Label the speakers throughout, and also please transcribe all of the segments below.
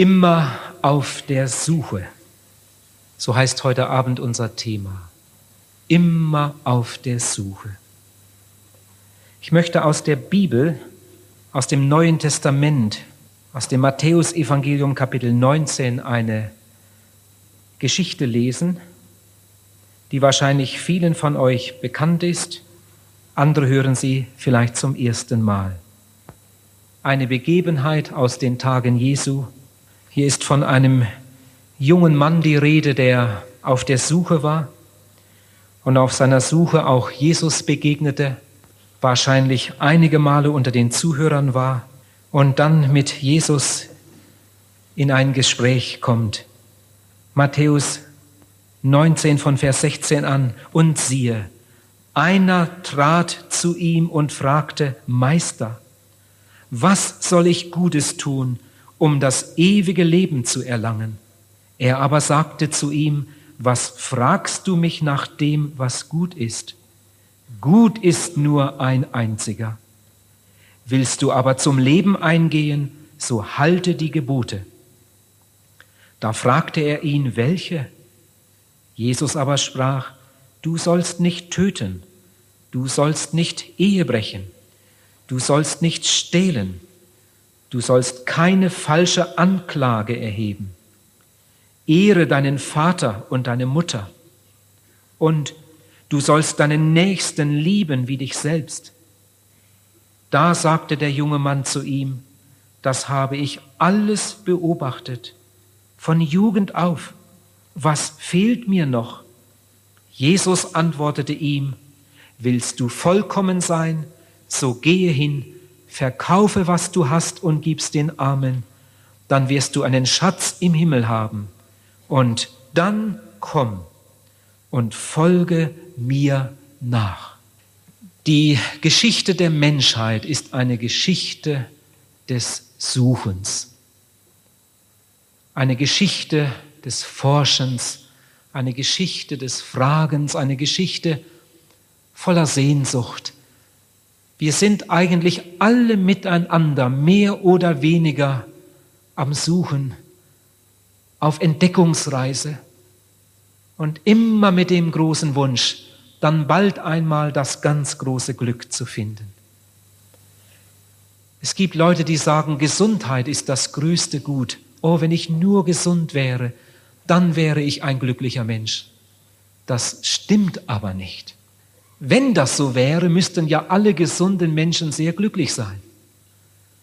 Speaker 1: Immer auf der Suche. So heißt heute Abend unser Thema. Immer auf der Suche. Ich möchte aus der Bibel, aus dem Neuen Testament, aus dem Matthäusevangelium Kapitel 19 eine Geschichte lesen, die wahrscheinlich vielen von euch bekannt ist. Andere hören sie vielleicht zum ersten Mal. Eine Begebenheit aus den Tagen Jesu, hier ist von einem jungen Mann die Rede, der auf der Suche war und auf seiner Suche auch Jesus begegnete, wahrscheinlich einige Male unter den Zuhörern war und dann mit Jesus in ein Gespräch kommt. Matthäus 19 von Vers 16 an. Und siehe, einer trat zu ihm und fragte, Meister, was soll ich Gutes tun, um das ewige Leben zu erlangen. Er aber sagte zu ihm, was fragst du mich nach dem, was gut ist? Gut ist nur ein einziger. Willst du aber zum Leben eingehen, so halte die Gebote. Da fragte er ihn, welche? Jesus aber sprach, du sollst nicht töten, du sollst nicht Ehe brechen, du sollst nicht stehlen, Du sollst keine falsche Anklage erheben. Ehre deinen Vater und deine Mutter. Und du sollst deinen Nächsten lieben wie dich selbst. Da sagte der junge Mann zu ihm, das habe ich alles beobachtet, von Jugend auf. Was fehlt mir noch? Jesus antwortete ihm, willst du vollkommen sein, so gehe hin, verkaufe, was du hast und gib's den Armen, dann wirst du einen Schatz im Himmel haben. Und dann komm und folge mir nach. Die Geschichte der Menschheit ist eine Geschichte des Suchens, eine Geschichte des Forschens, eine Geschichte des Fragens, eine Geschichte voller Sehnsucht, wir sind eigentlich alle miteinander mehr oder weniger am Suchen, auf Entdeckungsreise und immer mit dem großen Wunsch, dann bald einmal das ganz große Glück zu finden. Es gibt Leute, die sagen, Gesundheit ist das größte Gut. Oh, wenn ich nur gesund wäre, dann wäre ich ein glücklicher Mensch. Das stimmt aber nicht. Wenn das so wäre, müssten ja alle gesunden Menschen sehr glücklich sein.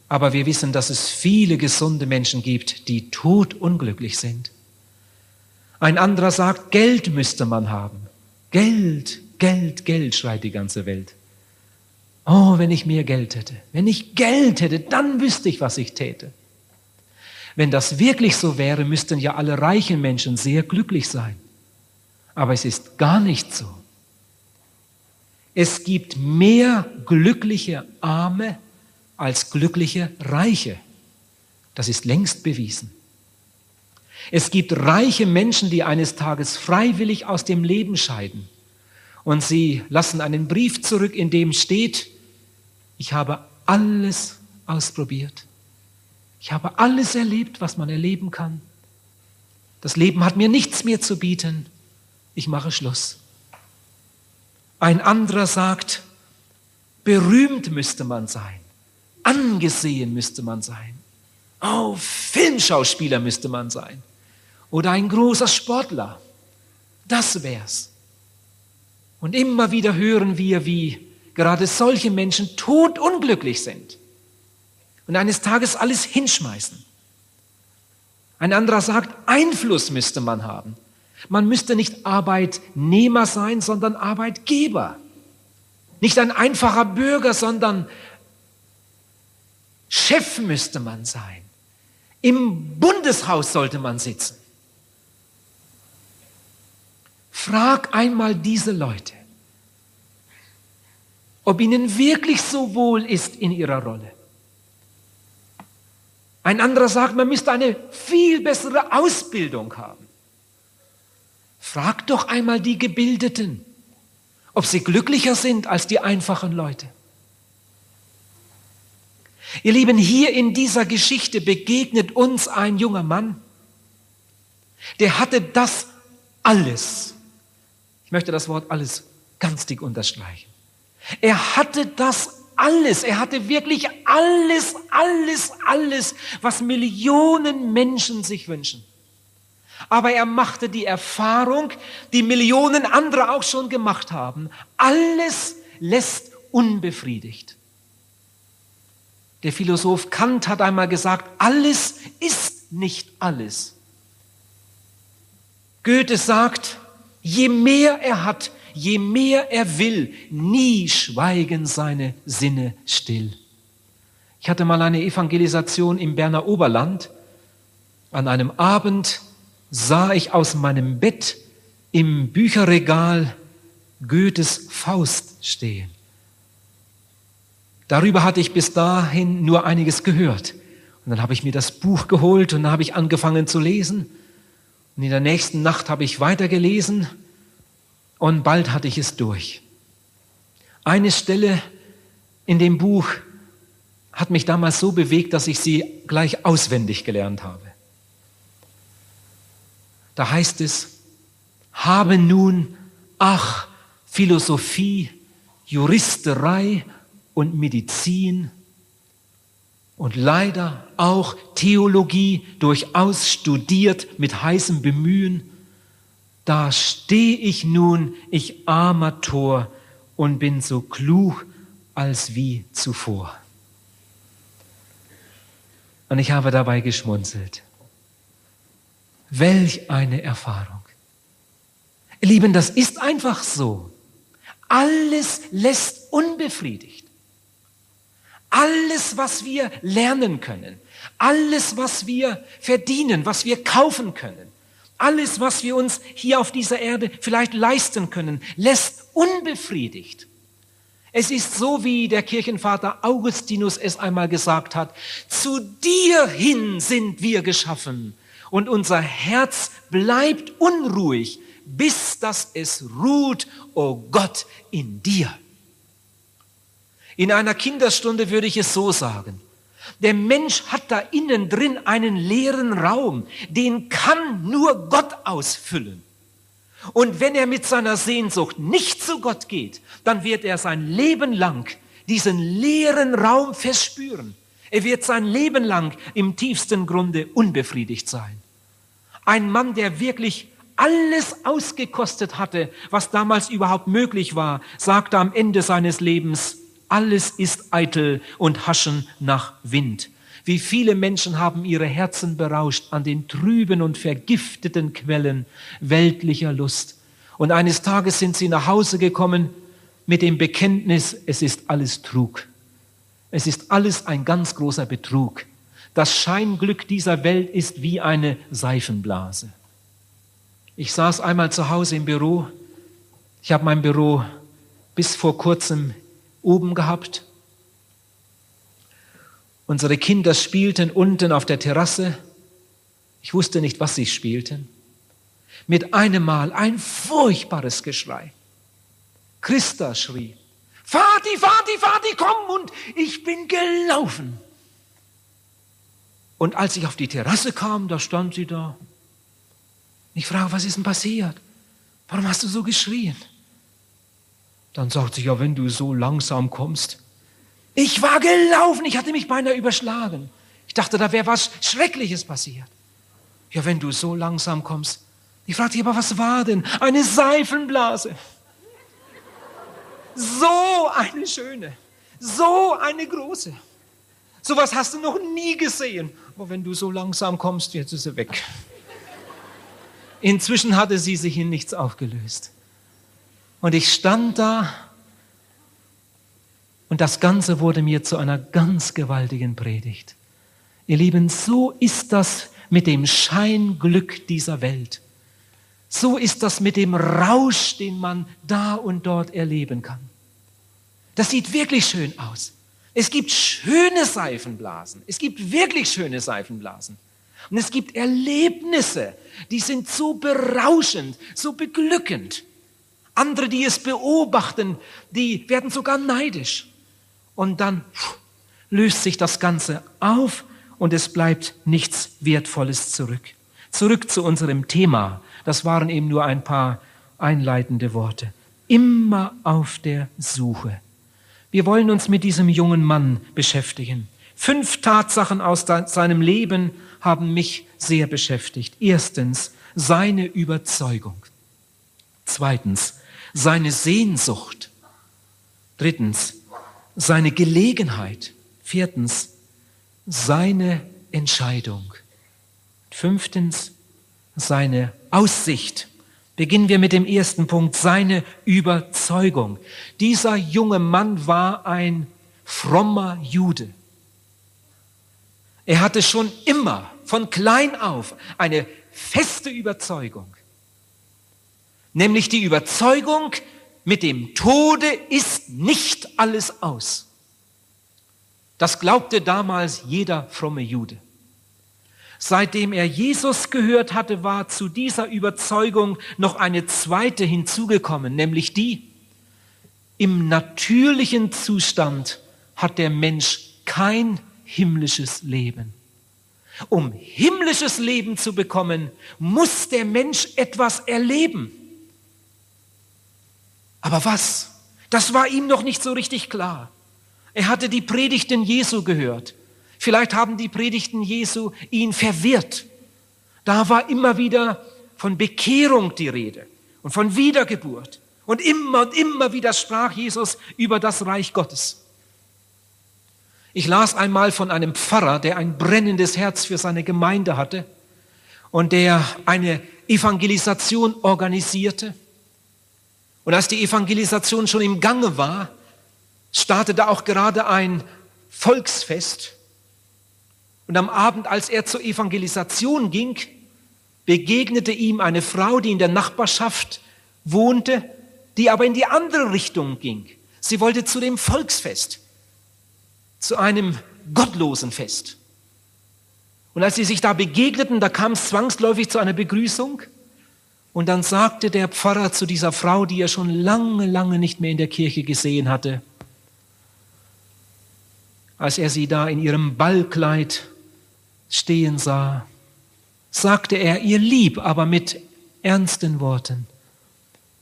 Speaker 1: Aber wir wissen, dass es viele gesunde Menschen gibt, die todunglücklich sind. Ein anderer sagt, Geld müsste man haben. Geld, Geld, Geld, schreit die ganze Welt. Oh, wenn ich mehr Geld hätte. Wenn ich Geld hätte, dann wüsste ich, was ich täte. Wenn das wirklich so wäre, müssten ja alle reichen Menschen sehr glücklich sein. Aber es ist gar nicht so. Es gibt mehr glückliche Arme als glückliche Reiche. Das ist längst bewiesen. Es gibt reiche Menschen, die eines Tages freiwillig aus dem Leben scheiden. Und sie lassen einen Brief zurück, in dem steht, ich habe alles ausprobiert. Ich habe alles erlebt, was man erleben kann. Das Leben hat mir nichts mehr zu bieten. Ich mache Schluss. Ein anderer sagt, berühmt müsste man sein, angesehen müsste man sein, oh, Filmschauspieler müsste man sein oder ein großer Sportler. Das wär's. Und immer wieder hören wir, wie gerade solche Menschen todunglücklich sind und eines Tages alles hinschmeißen. Ein anderer sagt, Einfluss müsste man haben. Man müsste nicht Arbeitnehmer sein, sondern Arbeitgeber. Nicht ein einfacher Bürger, sondern Chef müsste man sein. Im Bundeshaus sollte man sitzen. Frag einmal diese Leute, ob ihnen wirklich so wohl ist in ihrer Rolle. Ein anderer sagt, man müsste eine viel bessere Ausbildung haben. Frag doch einmal die Gebildeten, ob sie glücklicher sind als die einfachen Leute. Ihr Lieben, hier in dieser Geschichte begegnet uns ein junger Mann, der hatte das alles. Ich möchte das Wort alles ganz dick unterstreichen. Er hatte das alles. Er hatte wirklich alles, alles, alles, was Millionen Menschen sich wünschen. Aber er machte die Erfahrung, die Millionen andere auch schon gemacht haben. Alles lässt unbefriedigt. Der Philosoph Kant hat einmal gesagt, alles ist nicht alles. Goethe sagt, je mehr er hat, je mehr er will, nie schweigen seine Sinne still. Ich hatte mal eine Evangelisation im Berner Oberland. An einem Abend sah ich aus meinem Bett im Bücherregal Goethes Faust stehen. Darüber hatte ich bis dahin nur einiges gehört. Und dann habe ich mir das Buch geholt und dann habe ich angefangen zu lesen. Und in der nächsten Nacht habe ich weitergelesen und bald hatte ich es durch. Eine Stelle in dem Buch hat mich damals so bewegt, dass ich sie gleich auswendig gelernt habe. Da heißt es, habe nun, ach, Philosophie, Juristerei und Medizin und leider auch Theologie durchaus studiert mit heißem Bemühen, da stehe ich nun, ich armer Tor, und bin so klug als wie zuvor. Und ich habe dabei geschmunzelt. Welch eine Erfahrung. Ihr Lieben, das ist einfach so. Alles lässt unbefriedigt. Alles, was wir lernen können, alles, was wir verdienen, was wir kaufen können, alles, was wir uns hier auf dieser Erde vielleicht leisten können, lässt unbefriedigt. Es ist so, wie der Kirchenvater Augustinus es einmal gesagt hat, zu dir hin sind wir geschaffen und unser Herz bleibt unruhig, bis dass es ruht, o oh Gott, in dir. In einer Kinderstunde würde ich es so sagen. Der Mensch hat da innen drin einen leeren Raum, den kann nur Gott ausfüllen. Und wenn er mit seiner Sehnsucht nicht zu Gott geht, dann wird er sein Leben lang diesen leeren Raum verspüren. Er wird sein Leben lang im tiefsten Grunde unbefriedigt sein. Ein Mann, der wirklich alles ausgekostet hatte, was damals überhaupt möglich war, sagte am Ende seines Lebens, alles ist eitel und haschen nach Wind. Wie viele Menschen haben ihre Herzen berauscht an den trüben und vergifteten Quellen weltlicher Lust. Und eines Tages sind sie nach Hause gekommen mit dem Bekenntnis, es ist alles Trug. Es ist alles ein ganz großer Betrug. Das Scheinglück dieser Welt ist wie eine Seifenblase. Ich saß einmal zu Hause im Büro. Ich habe mein Büro bis vor kurzem oben gehabt. Unsere Kinder spielten unten auf der Terrasse. Ich wusste nicht, was sie spielten. Mit einem Mal ein furchtbares Geschrei. Christa schrie, Vati, Vati, Vati, komm! Und ich bin gelaufen. Und als ich auf die Terrasse kam, da stand sie da. Ich frage, was ist denn passiert? Warum hast du so geschrien? Dann sagt sie, ja, wenn du so langsam kommst. Ich war gelaufen, ich hatte mich beinahe überschlagen. Ich dachte, da wäre was Schreckliches passiert. Ja, wenn du so langsam kommst. Ich fragte, aber was war denn? Eine Seifenblase. So eine schöne, so eine große. Sowas hast du noch nie gesehen. Aber wenn du so langsam kommst, jetzt ist sie weg. Inzwischen hatte sie sich in nichts aufgelöst. Und ich stand da und das Ganze wurde mir zu einer ganz gewaltigen Predigt. Ihr Lieben, so ist das mit dem Scheinglück dieser Welt. So ist das mit dem Rausch, den man da und dort erleben kann. Das sieht wirklich schön aus. Es gibt schöne Seifenblasen. Es gibt wirklich schöne Seifenblasen. Und es gibt Erlebnisse, die sind so berauschend, so beglückend. Andere, die es beobachten, die werden sogar neidisch. Und dann löst sich das Ganze auf und es bleibt nichts Wertvolles zurück. Zurück zu unserem Thema. Das waren eben nur ein paar einleitende Worte. Immer auf der Suche. Wir wollen uns mit diesem jungen Mann beschäftigen. Fünf Tatsachen aus seinem Leben haben mich sehr beschäftigt. Erstens, seine Überzeugung. Zweitens, seine Sehnsucht. Drittens, seine Gelegenheit. Viertens, seine Entscheidung. Fünftens, seine Aussicht. Beginnen wir mit dem ersten Punkt, seine Überzeugung. Dieser junge Mann war ein frommer Jude. Er hatte schon immer, von klein auf, eine feste Überzeugung. Nämlich die Überzeugung, mit dem Tode ist nicht alles aus. Das glaubte damals jeder fromme Jude. Seitdem er Jesus gehört hatte, war zu dieser Überzeugung noch eine zweite hinzugekommen, nämlich die, im natürlichen Zustand hat der Mensch kein himmlisches Leben. Um himmlisches Leben zu bekommen, muss der Mensch etwas erleben. Aber was? Das war ihm noch nicht so richtig klar. Er hatte die Predigten Jesu gehört. Vielleicht haben die Predigten Jesu ihn verwirrt. Da war immer wieder von Bekehrung die Rede und von Wiedergeburt. Und immer und immer wieder sprach Jesus über das Reich Gottes. Ich las einmal von einem Pfarrer, der ein brennendes Herz für seine Gemeinde hatte und der eine Evangelisation organisierte. Und als die Evangelisation schon im Gange war, startete auch gerade ein Volksfest und am Abend, als er zur Evangelisation ging, begegnete ihm eine Frau, die in der Nachbarschaft wohnte, die aber in die andere Richtung ging. Sie wollte zu dem Volksfest, zu einem gottlosen Fest. Und als sie sich da begegneten, da kam es zwangsläufig zu einer Begrüßung. Und dann sagte der Pfarrer zu dieser Frau, die er schon lange, lange nicht mehr in der Kirche gesehen hatte, als er sie da in ihrem Ballkleid stehen sah, sagte er ihr lieb, aber mit ernsten Worten,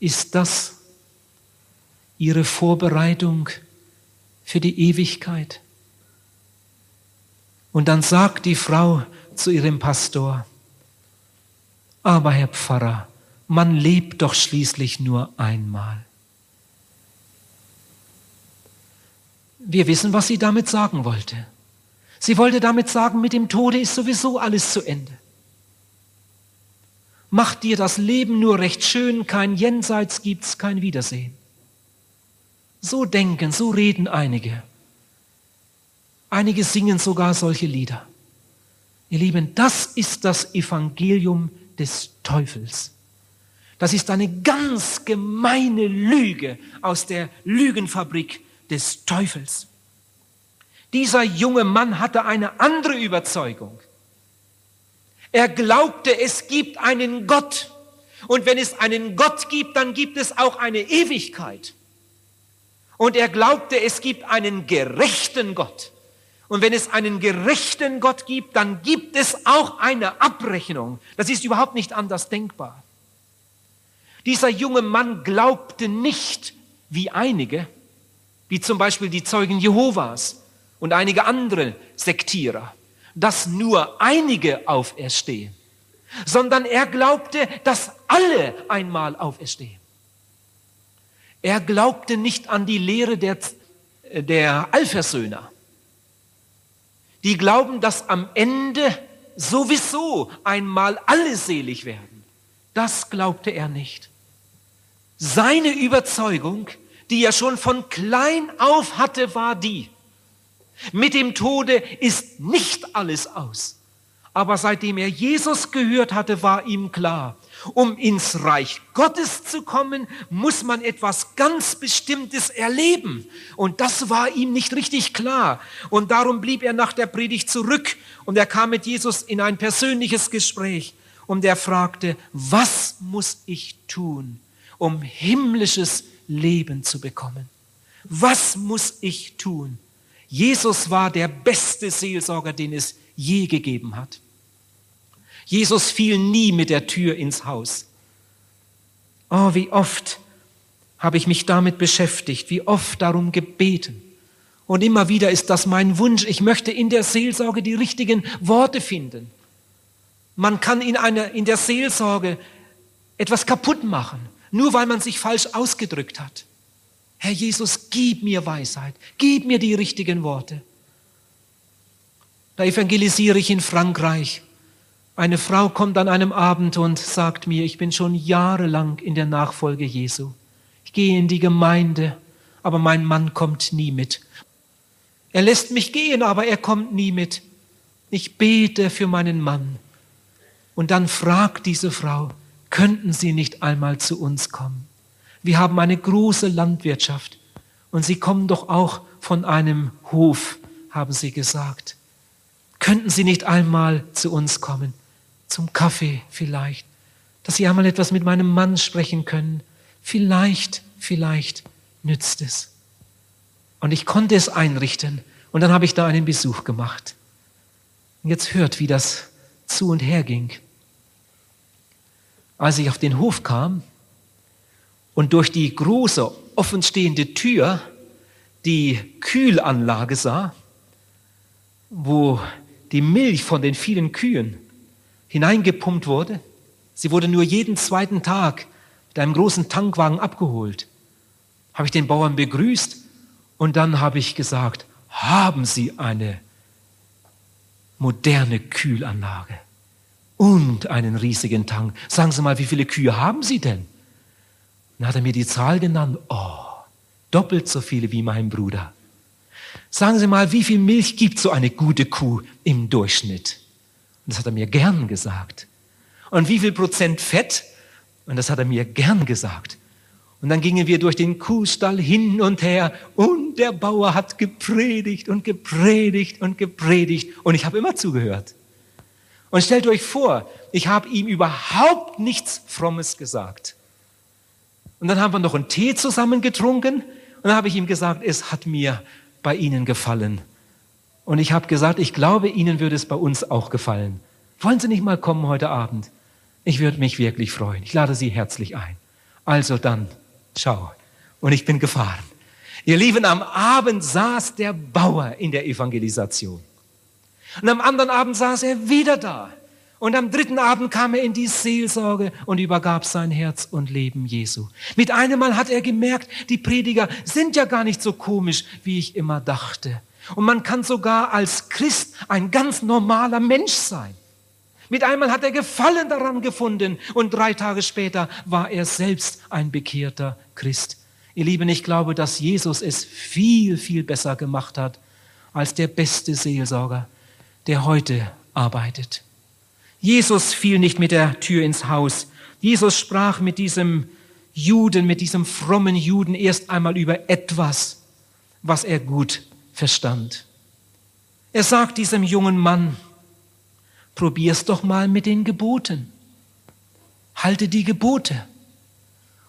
Speaker 1: ist das ihre Vorbereitung für die Ewigkeit? Und dann sagt die Frau zu ihrem Pastor, aber Herr Pfarrer, man lebt doch schließlich nur einmal. Wir wissen, was sie damit sagen wollte. Sie wollte damit sagen, mit dem Tode ist sowieso alles zu Ende. Mach dir das Leben nur recht schön, kein Jenseits gibt's, kein Wiedersehen. So denken, so reden einige. Einige singen sogar solche Lieder. Ihr Lieben, das ist das Evangelium des Teufels. Das ist eine ganz gemeine Lüge aus der Lügenfabrik des Teufels. Dieser junge Mann hatte eine andere Überzeugung. Er glaubte, es gibt einen Gott. Und wenn es einen Gott gibt, dann gibt es auch eine Ewigkeit. Und er glaubte, es gibt einen gerechten Gott. Und wenn es einen gerechten Gott gibt, dann gibt es auch eine Abrechnung. Das ist überhaupt nicht anders denkbar. Dieser junge Mann glaubte nicht, wie einige, wie zum Beispiel die Zeugen Jehovas, und einige andere Sektierer, dass nur einige auferstehen, sondern er glaubte, dass alle einmal auferstehen. Er glaubte nicht an die Lehre der, der Allversöhner. Die glauben, dass am Ende sowieso einmal alle selig werden. Das glaubte er nicht. Seine Überzeugung, die er schon von klein auf hatte, war die, mit dem Tode ist nicht alles aus. Aber seitdem er Jesus gehört hatte, war ihm klar, um ins Reich Gottes zu kommen, muss man etwas ganz Bestimmtes erleben. Und das war ihm nicht richtig klar. Und darum blieb er nach der Predigt zurück und er kam mit Jesus in ein persönliches Gespräch. Und er fragte, was muss ich tun, um himmlisches Leben zu bekommen? Was muss ich tun? Jesus war der beste Seelsorger, den es je gegeben hat. Jesus fiel nie mit der Tür ins Haus. Oh, wie oft habe ich mich damit beschäftigt, wie oft darum gebeten. Und immer wieder ist das mein Wunsch. Ich möchte in der Seelsorge die richtigen Worte finden. Man kann in, einer, in der Seelsorge etwas kaputt machen, nur weil man sich falsch ausgedrückt hat. Herr Jesus, gib mir Weisheit, gib mir die richtigen Worte. Da evangelisiere ich in Frankreich. Eine Frau kommt an einem Abend und sagt mir, ich bin schon jahrelang in der Nachfolge Jesu. Ich gehe in die Gemeinde, aber mein Mann kommt nie mit. Er lässt mich gehen, aber er kommt nie mit. Ich bete für meinen Mann. Und dann fragt diese Frau, könnten Sie nicht einmal zu uns kommen? Wir haben eine große Landwirtschaft und Sie kommen doch auch von einem Hof, haben sie gesagt. Könnten Sie nicht einmal zu uns kommen, zum Kaffee vielleicht, dass Sie einmal etwas mit meinem Mann sprechen können? Vielleicht, vielleicht nützt es. Und ich konnte es einrichten. Und dann habe ich da einen Besuch gemacht. Und jetzt hört, wie das zu und her ging. Als ich auf den Hof kam und durch die große offenstehende Tür die Kühlanlage sah, wo die Milch von den vielen Kühen hineingepumpt wurde. Sie wurde nur jeden zweiten Tag mit einem großen Tankwagen abgeholt. Habe ich den Bauern begrüßt und dann habe ich gesagt, haben Sie eine moderne Kühlanlage und einen riesigen Tank. Sagen Sie mal, wie viele Kühe haben Sie denn? Dann hat er mir die Zahl genannt. Oh, doppelt so viele wie mein Bruder. Sagen Sie mal, wie viel Milch gibt so eine gute Kuh im Durchschnitt? Und das hat er mir gern gesagt. Und wie viel Prozent Fett? Und das hat er mir gern gesagt. Und dann gingen wir durch den Kuhstall hin und her und der Bauer hat gepredigt und gepredigt und gepredigt und ich habe immer zugehört. Und stellt euch vor, ich habe ihm überhaupt nichts Frommes gesagt. Und dann haben wir noch einen Tee zusammen getrunken und dann habe ich ihm gesagt, es hat mir bei Ihnen gefallen. Und ich habe gesagt, ich glaube, Ihnen würde es bei uns auch gefallen. Wollen Sie nicht mal kommen heute Abend? Ich würde mich wirklich freuen. Ich lade Sie herzlich ein. Also dann, Schau. Und ich bin gefahren. Ihr Lieben, am Abend saß der Bauer in der Evangelisation. Und am anderen Abend saß er wieder da. Und am dritten Abend kam er in die Seelsorge und übergab sein Herz und Leben Jesu. Mit einem Mal hat er gemerkt, die Prediger sind ja gar nicht so komisch, wie ich immer dachte. Und man kann sogar als Christ ein ganz normaler Mensch sein. Mit einmal hat er Gefallen daran gefunden und drei Tage später war er selbst ein bekehrter Christ. Ihr Lieben, ich glaube, dass Jesus es viel, viel besser gemacht hat als der beste Seelsorger, der heute arbeitet. Jesus fiel nicht mit der Tür ins Haus. Jesus sprach mit diesem Juden, mit diesem frommen Juden erst einmal über etwas, was er gut verstand. Er sagt diesem jungen Mann, Probier's doch mal mit den Geboten. Halte die Gebote.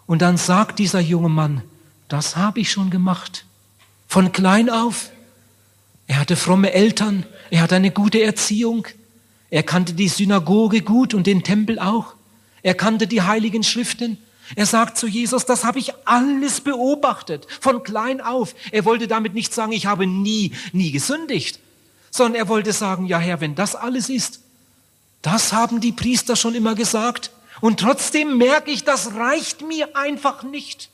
Speaker 1: Und dann sagt dieser junge Mann, das habe ich schon gemacht. Von klein auf. Er hatte fromme Eltern, er hatte eine gute Erziehung, er kannte die Synagoge gut und den Tempel auch, er kannte die heiligen Schriften. Er sagt zu Jesus, das habe ich alles beobachtet, von klein auf. Er wollte damit nicht sagen, ich habe nie, nie gesündigt, sondern er wollte sagen, ja Herr, wenn das alles ist, das haben die Priester schon immer gesagt. Und trotzdem merke ich, das reicht mir einfach nicht.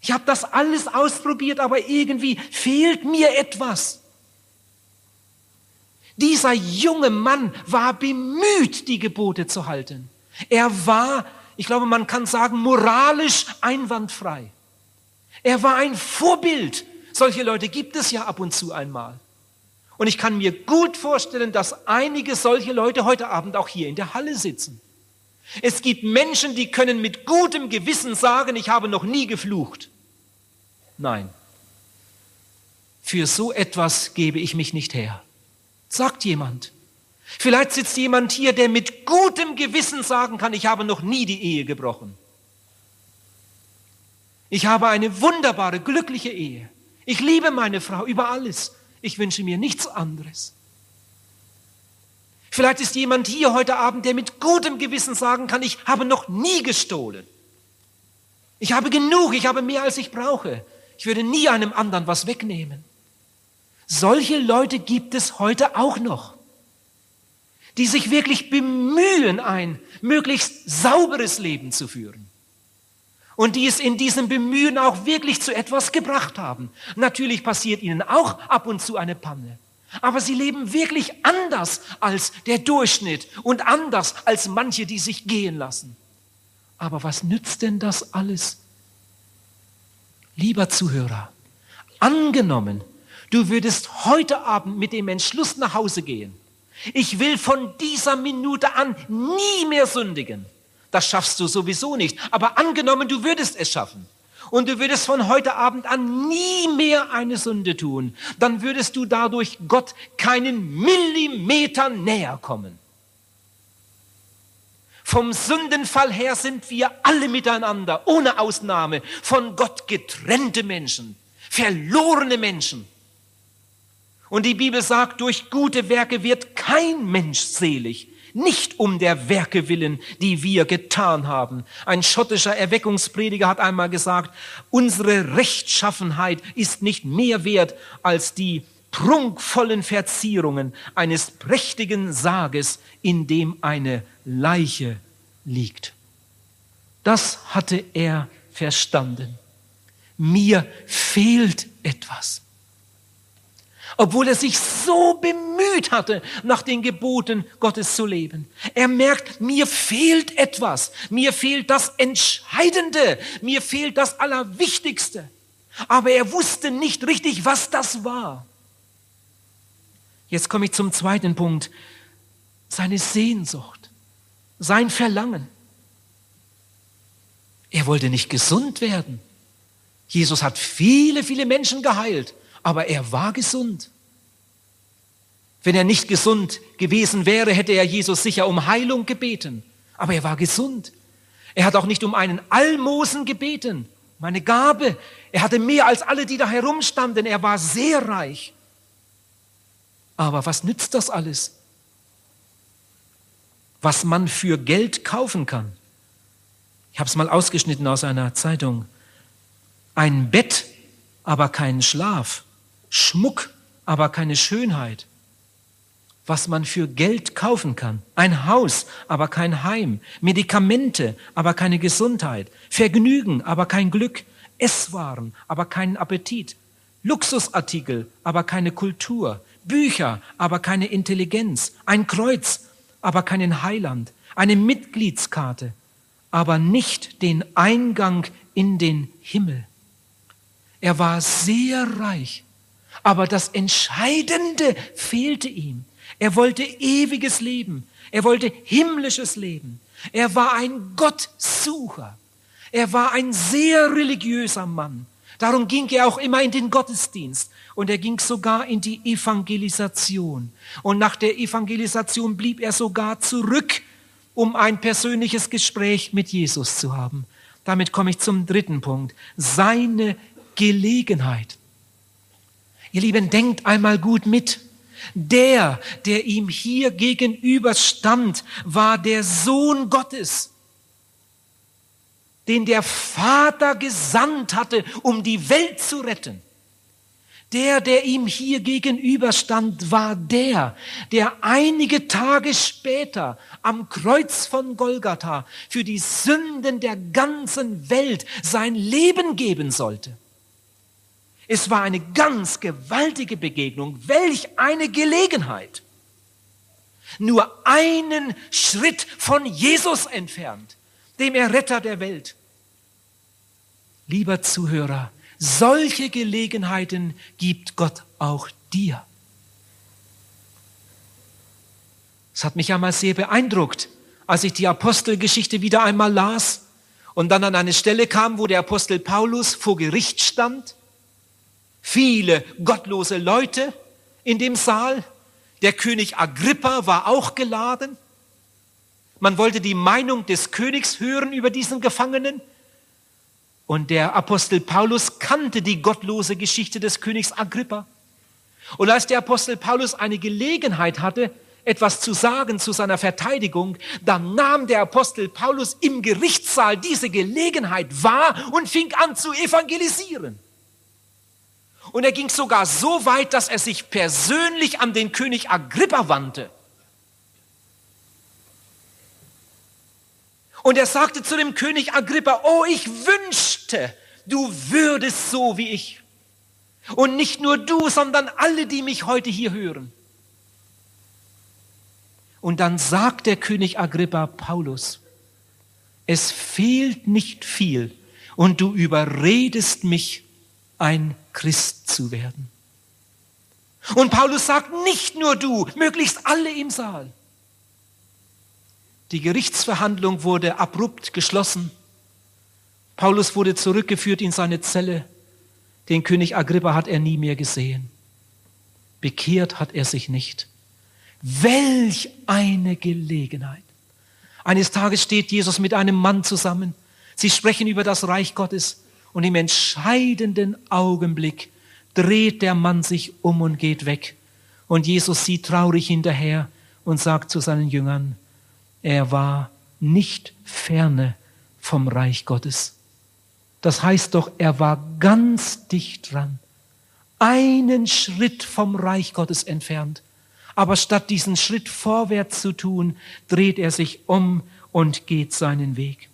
Speaker 1: Ich habe das alles ausprobiert, aber irgendwie fehlt mir etwas. Dieser junge Mann war bemüht, die Gebote zu halten. Er war, ich glaube, man kann sagen, moralisch einwandfrei. Er war ein Vorbild. Solche Leute gibt es ja ab und zu einmal. Und ich kann mir gut vorstellen, dass einige solche Leute heute Abend auch hier in der Halle sitzen. Es gibt Menschen, die können mit gutem Gewissen sagen, ich habe noch nie geflucht. Nein, für so etwas gebe ich mich nicht her. Sagt jemand. Vielleicht sitzt jemand hier, der mit gutem Gewissen sagen kann, ich habe noch nie die Ehe gebrochen. Ich habe eine wunderbare, glückliche Ehe. Ich liebe meine Frau über alles. Ich wünsche mir nichts anderes. Vielleicht ist jemand hier heute Abend, der mit gutem Gewissen sagen kann, ich habe noch nie gestohlen. Ich habe genug, ich habe mehr, als ich brauche. Ich würde nie einem anderen was wegnehmen. Solche Leute gibt es heute auch noch, die sich wirklich bemühen, ein möglichst sauberes Leben zu führen. Und die es in diesem Bemühen auch wirklich zu etwas gebracht haben. Natürlich passiert ihnen auch ab und zu eine Panne. Aber sie leben wirklich anders als der Durchschnitt und anders als manche, die sich gehen lassen. Aber was nützt denn das alles? Lieber Zuhörer, angenommen, du würdest heute Abend mit dem Entschluss nach Hause gehen. Ich will von dieser Minute an nie mehr sündigen. Das schaffst du sowieso nicht. Aber angenommen, du würdest es schaffen und du würdest von heute Abend an nie mehr eine Sünde tun, dann würdest du dadurch Gott keinen Millimeter näher kommen. Vom Sündenfall her sind wir alle miteinander, ohne Ausnahme, von Gott getrennte Menschen, verlorene Menschen. Und die Bibel sagt, durch gute Werke wird kein Mensch selig, nicht um der Werke willen, die wir getan haben. Ein schottischer Erweckungsprediger hat einmal gesagt, unsere Rechtschaffenheit ist nicht mehr wert als die prunkvollen Verzierungen eines prächtigen Sarges, in dem eine Leiche liegt. Das hatte er verstanden. Mir fehlt etwas obwohl er sich so bemüht hatte, nach den Geboten Gottes zu leben. Er merkt, mir fehlt etwas, mir fehlt das Entscheidende, mir fehlt das Allerwichtigste. Aber er wusste nicht richtig, was das war. Jetzt komme ich zum zweiten Punkt, seine Sehnsucht, sein Verlangen. Er wollte nicht gesund werden. Jesus hat viele, viele Menschen geheilt aber er war gesund. Wenn er nicht gesund gewesen wäre, hätte er Jesus sicher um Heilung gebeten. Aber er war gesund. Er hat auch nicht um einen Almosen gebeten, um eine Gabe. Er hatte mehr als alle, die da herumstanden. Er war sehr reich. Aber was nützt das alles? Was man für Geld kaufen kann. Ich habe es mal ausgeschnitten aus einer Zeitung. Ein Bett, aber kein Schlaf. Schmuck, aber keine Schönheit. Was man für Geld kaufen kann. Ein Haus, aber kein Heim. Medikamente, aber keine Gesundheit. Vergnügen, aber kein Glück. Esswaren, aber keinen Appetit. Luxusartikel, aber keine Kultur. Bücher, aber keine Intelligenz. Ein Kreuz, aber keinen Heiland. Eine Mitgliedskarte, aber nicht den Eingang in den Himmel. Er war sehr reich aber das Entscheidende fehlte ihm. Er wollte ewiges Leben. Er wollte himmlisches Leben. Er war ein Gottsucher. Er war ein sehr religiöser Mann. Darum ging er auch immer in den Gottesdienst und er ging sogar in die Evangelisation. Und nach der Evangelisation blieb er sogar zurück, um ein persönliches Gespräch mit Jesus zu haben. Damit komme ich zum dritten Punkt. Seine Gelegenheit. Ihr Lieben, denkt einmal gut mit. Der, der ihm hier gegenüber stand, war der Sohn Gottes, den der Vater gesandt hatte, um die Welt zu retten. Der, der ihm hier gegenüber stand, war der, der einige Tage später am Kreuz von Golgatha für die Sünden der ganzen Welt sein Leben geben sollte. Es war eine ganz gewaltige Begegnung. Welch eine Gelegenheit. Nur einen Schritt von Jesus entfernt, dem Erretter der Welt. Lieber Zuhörer, solche Gelegenheiten gibt Gott auch dir. Es hat mich einmal sehr beeindruckt, als ich die Apostelgeschichte wieder einmal las und dann an eine Stelle kam, wo der Apostel Paulus vor Gericht stand viele gottlose Leute in dem Saal. Der König Agrippa war auch geladen. Man wollte die Meinung des Königs hören über diesen Gefangenen. Und der Apostel Paulus kannte die gottlose Geschichte des Königs Agrippa. Und als der Apostel Paulus eine Gelegenheit hatte, etwas zu sagen zu seiner Verteidigung, dann nahm der Apostel Paulus im Gerichtssaal diese Gelegenheit wahr und fing an zu evangelisieren. Und er ging sogar so weit, dass er sich persönlich an den König Agrippa wandte. Und er sagte zu dem König Agrippa, oh, ich wünschte, du würdest so wie ich. Und nicht nur du, sondern alle, die mich heute hier hören. Und dann sagt der König Agrippa Paulus, es fehlt nicht viel und du überredest mich, ein Christ zu werden. Und Paulus sagt, nicht nur du, möglichst alle im Saal. Die Gerichtsverhandlung wurde abrupt geschlossen. Paulus wurde zurückgeführt in seine Zelle. Den König Agrippa hat er nie mehr gesehen. Bekehrt hat er sich nicht. Welch eine Gelegenheit. Eines Tages steht Jesus mit einem Mann zusammen. Sie sprechen über das Reich Gottes und im entscheidenden Augenblick dreht der Mann sich um und geht weg. Und Jesus sieht traurig hinterher und sagt zu seinen Jüngern, er war nicht ferne vom Reich Gottes. Das heißt doch, er war ganz dicht dran, einen Schritt vom Reich Gottes entfernt. Aber statt diesen Schritt vorwärts zu tun, dreht er sich um und geht seinen Weg.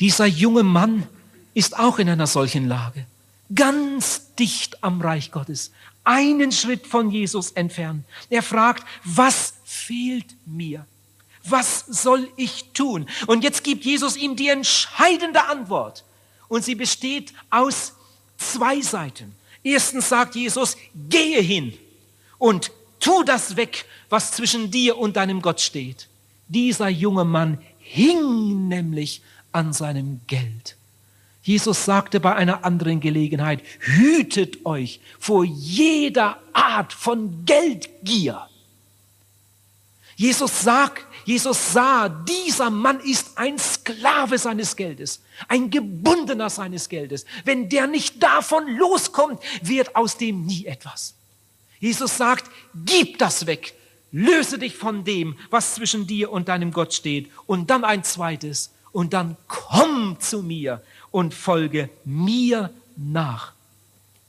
Speaker 1: Dieser junge Mann ist auch in einer solchen Lage, ganz dicht am Reich Gottes, einen Schritt von Jesus entfernt. Er fragt, was fehlt mir? Was soll ich tun? Und jetzt gibt Jesus ihm die entscheidende Antwort. Und sie besteht aus zwei Seiten. Erstens sagt Jesus, gehe hin und tu das weg, was zwischen dir und deinem Gott steht. Dieser junge Mann hing nämlich an seinem Geld. Jesus sagte bei einer anderen Gelegenheit, hütet euch vor jeder Art von Geldgier. Jesus sagt, Jesus sah, dieser Mann ist ein Sklave seines Geldes, ein Gebundener seines Geldes. Wenn der nicht davon loskommt, wird aus dem nie etwas. Jesus sagt, gib das weg, löse dich von dem, was zwischen dir und deinem Gott steht. Und dann ein zweites, und dann komm zu mir und folge mir nach.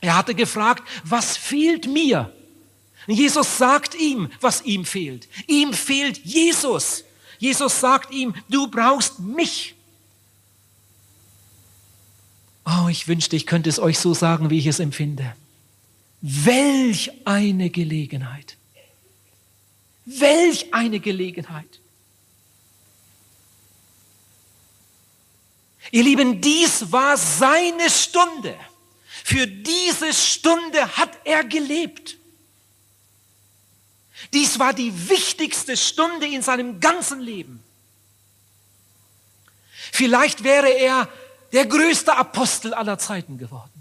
Speaker 1: Er hatte gefragt, was fehlt mir? Jesus sagt ihm, was ihm fehlt. Ihm fehlt Jesus. Jesus sagt ihm, du brauchst mich. Oh, ich wünschte, ich könnte es euch so sagen, wie ich es empfinde. Welch eine Gelegenheit. Welch eine Gelegenheit. Ihr Lieben, dies war seine Stunde. Für diese Stunde hat er gelebt. Dies war die wichtigste Stunde in seinem ganzen Leben. Vielleicht wäre er der größte Apostel aller Zeiten geworden.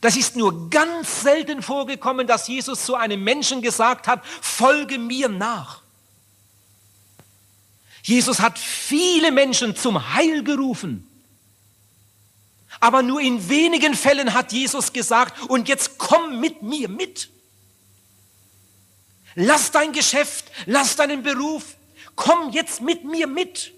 Speaker 1: Das ist nur ganz selten vorgekommen, dass Jesus zu einem Menschen gesagt hat, folge mir nach. Jesus hat viele Menschen zum Heil gerufen. Aber nur in wenigen Fällen hat Jesus gesagt, und jetzt komm mit mir mit. Lass dein Geschäft, lass deinen Beruf, komm jetzt mit mir mit.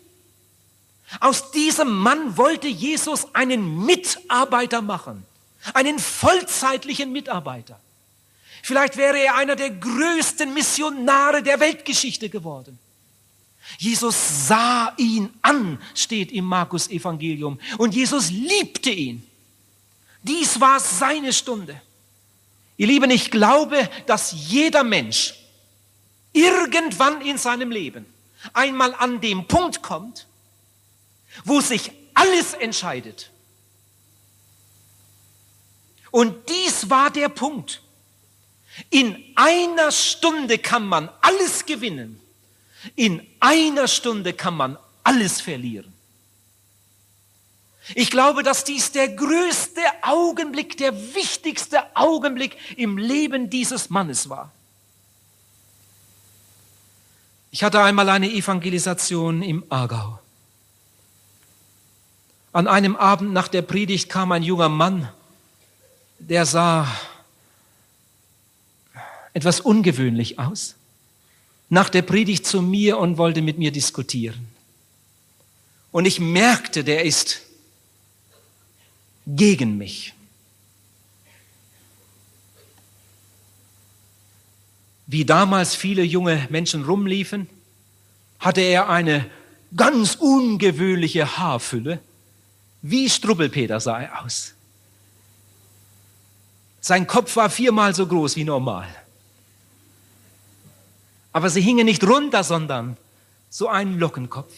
Speaker 1: Aus diesem Mann wollte Jesus einen Mitarbeiter machen, einen vollzeitlichen Mitarbeiter. Vielleicht wäre er einer der größten Missionare der Weltgeschichte geworden. Jesus sah ihn an, steht im Markus Evangelium, und Jesus liebte ihn. Dies war seine Stunde. Ihr Lieben, ich glaube, dass jeder Mensch irgendwann in seinem Leben einmal an dem Punkt kommt, wo sich alles entscheidet. Und dies war der Punkt. In einer Stunde kann man alles gewinnen. In einer Stunde kann man alles verlieren. Ich glaube, dass dies der größte Augenblick, der wichtigste Augenblick im Leben dieses Mannes war. Ich hatte einmal eine Evangelisation im Aargau. An einem Abend nach der Predigt kam ein junger Mann der sah etwas ungewöhnlich aus. Nach der Predigt zu mir und wollte mit mir diskutieren. Und ich merkte, der ist gegen mich. Wie damals viele junge Menschen rumliefen, hatte er eine ganz ungewöhnliche Haarfülle. Wie Strubbelpeter sah er aus. Sein Kopf war viermal so groß wie normal. Aber sie hingen nicht runter, sondern so ein Lockenkopf.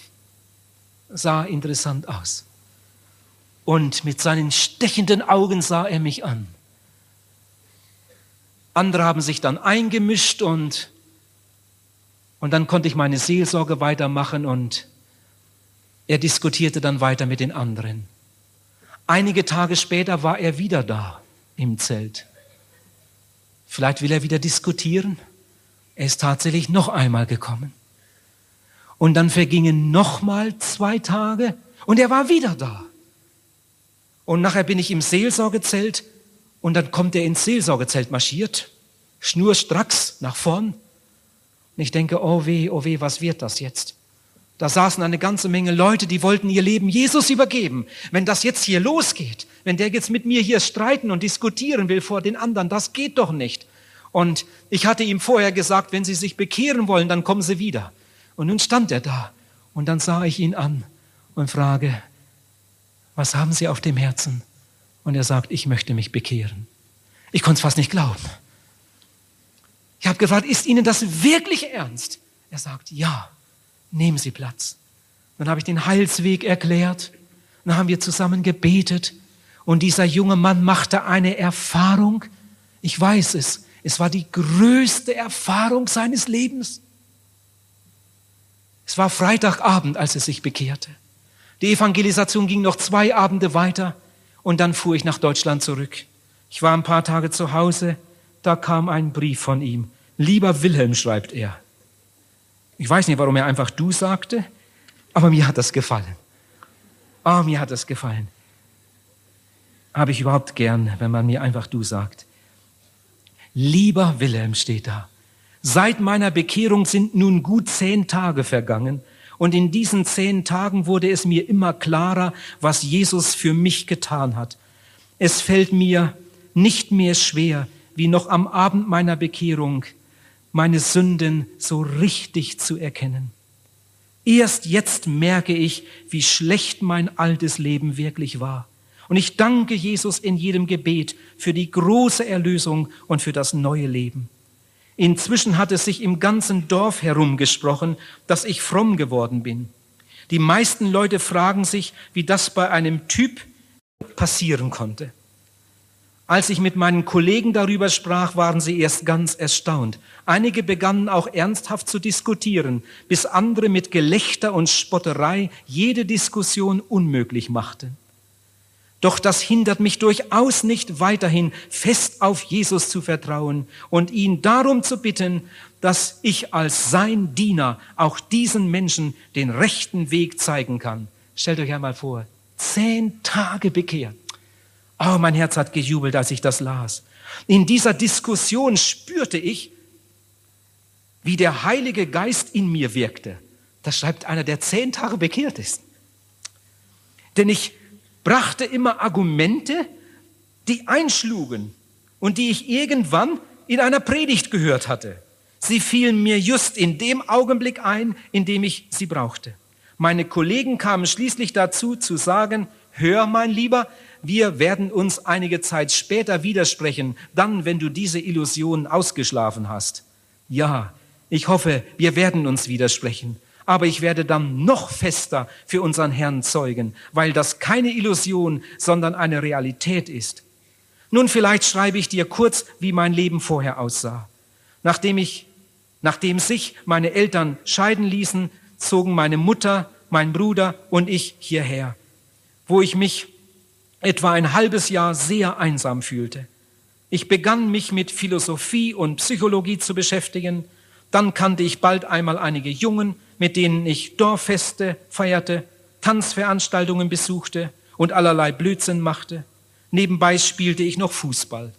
Speaker 1: Sah interessant aus. Und mit seinen stechenden Augen sah er mich an. Andere haben sich dann eingemischt und, und dann konnte ich meine Seelsorge weitermachen und er diskutierte dann weiter mit den anderen. Einige Tage später war er wieder da im Zelt. Vielleicht will er wieder diskutieren. Er ist tatsächlich noch einmal gekommen. Und dann vergingen nochmal zwei Tage und er war wieder da. Und nachher bin ich im Seelsorgezelt und dann kommt er ins Seelsorgezelt marschiert, schnurstracks nach vorn. Und ich denke, oh weh, oh weh, was wird das jetzt? Da saßen eine ganze Menge Leute, die wollten ihr Leben Jesus übergeben. Wenn das jetzt hier losgeht, wenn der jetzt mit mir hier streiten und diskutieren will vor den anderen, das geht doch nicht. Und ich hatte ihm vorher gesagt, wenn Sie sich bekehren wollen, dann kommen Sie wieder. Und nun stand er da. Und dann sah ich ihn an und frage, was haben Sie auf dem Herzen? Und er sagt, ich möchte mich bekehren. Ich konnte es fast nicht glauben. Ich habe gefragt, ist Ihnen das wirklich ernst? Er sagt, ja nehmen Sie Platz. Dann habe ich den Heilsweg erklärt. Dann haben wir zusammen gebetet. Und dieser junge Mann machte eine Erfahrung. Ich weiß es. Es war die größte Erfahrung seines Lebens. Es war Freitagabend, als er sich bekehrte. Die Evangelisation ging noch zwei Abende weiter und dann fuhr ich nach Deutschland zurück. Ich war ein paar Tage zu Hause, da kam ein Brief von ihm. Lieber Wilhelm, schreibt er, ich weiß nicht, warum er einfach du sagte, aber mir hat das gefallen. Ah, oh, mir hat das gefallen. Habe ich überhaupt gern, wenn man mir einfach du sagt. Lieber Wilhelm steht da. Seit meiner Bekehrung sind nun gut zehn Tage vergangen und in diesen zehn Tagen wurde es mir immer klarer, was Jesus für mich getan hat. Es fällt mir nicht mehr schwer, wie noch am Abend meiner Bekehrung, meine Sünden so richtig zu erkennen. Erst jetzt merke ich, wie schlecht mein altes Leben wirklich war. Und ich danke Jesus in jedem Gebet für die große Erlösung und für das neue Leben. Inzwischen hat es sich im ganzen Dorf herumgesprochen, dass ich fromm geworden bin. Die meisten Leute fragen sich, wie das bei einem Typ passieren konnte. Als ich mit meinen Kollegen darüber sprach, waren sie erst ganz erstaunt. Einige begannen auch ernsthaft zu diskutieren, bis andere mit Gelächter und Spotterei jede Diskussion unmöglich machten. Doch das hindert mich durchaus nicht weiterhin fest auf Jesus zu vertrauen und ihn darum zu bitten, dass ich als sein Diener auch diesen Menschen den rechten Weg zeigen kann. Stellt euch einmal vor, zehn Tage bekehrt. Oh, mein Herz hat gejubelt, als ich das las. In dieser Diskussion spürte ich, wie der Heilige Geist in mir wirkte. Das schreibt einer, der zehn Tage bekehrt ist. Denn ich brachte immer Argumente, die einschlugen und die ich irgendwann in einer Predigt gehört hatte. Sie fielen mir just in dem Augenblick ein, in dem ich sie brauchte. Meine Kollegen kamen schließlich dazu zu sagen, hör mein Lieber, wir werden uns einige Zeit später widersprechen, dann, wenn du diese Illusion ausgeschlafen hast. Ja, ich hoffe, wir werden uns widersprechen. Aber ich werde dann noch fester für unseren Herrn zeugen, weil das keine Illusion, sondern eine Realität ist. Nun, vielleicht schreibe ich dir kurz, wie mein Leben vorher aussah. Nachdem ich, nachdem sich meine Eltern scheiden ließen, zogen meine Mutter, mein Bruder und ich hierher, wo ich mich etwa ein halbes Jahr sehr einsam fühlte. Ich begann mich mit Philosophie und Psychologie zu beschäftigen. Dann kannte ich bald einmal einige Jungen, mit denen ich Dorffeste feierte, Tanzveranstaltungen besuchte und allerlei Blödsinn machte. Nebenbei spielte ich noch Fußball.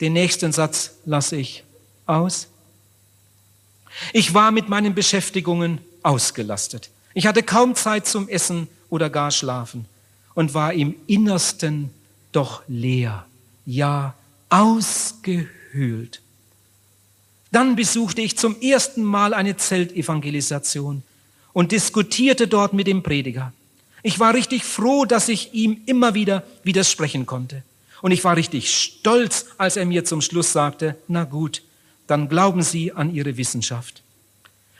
Speaker 1: Den nächsten Satz lasse ich aus. Ich war mit meinen Beschäftigungen ausgelastet. Ich hatte kaum Zeit zum Essen oder gar Schlafen und war im Innersten doch leer, ja ausgehöhlt. Dann besuchte ich zum ersten Mal eine Zeltevangelisation und diskutierte dort mit dem Prediger. Ich war richtig froh, dass ich ihm immer wieder widersprechen konnte. Und ich war richtig stolz, als er mir zum Schluss sagte, na gut, dann glauben Sie an Ihre Wissenschaft.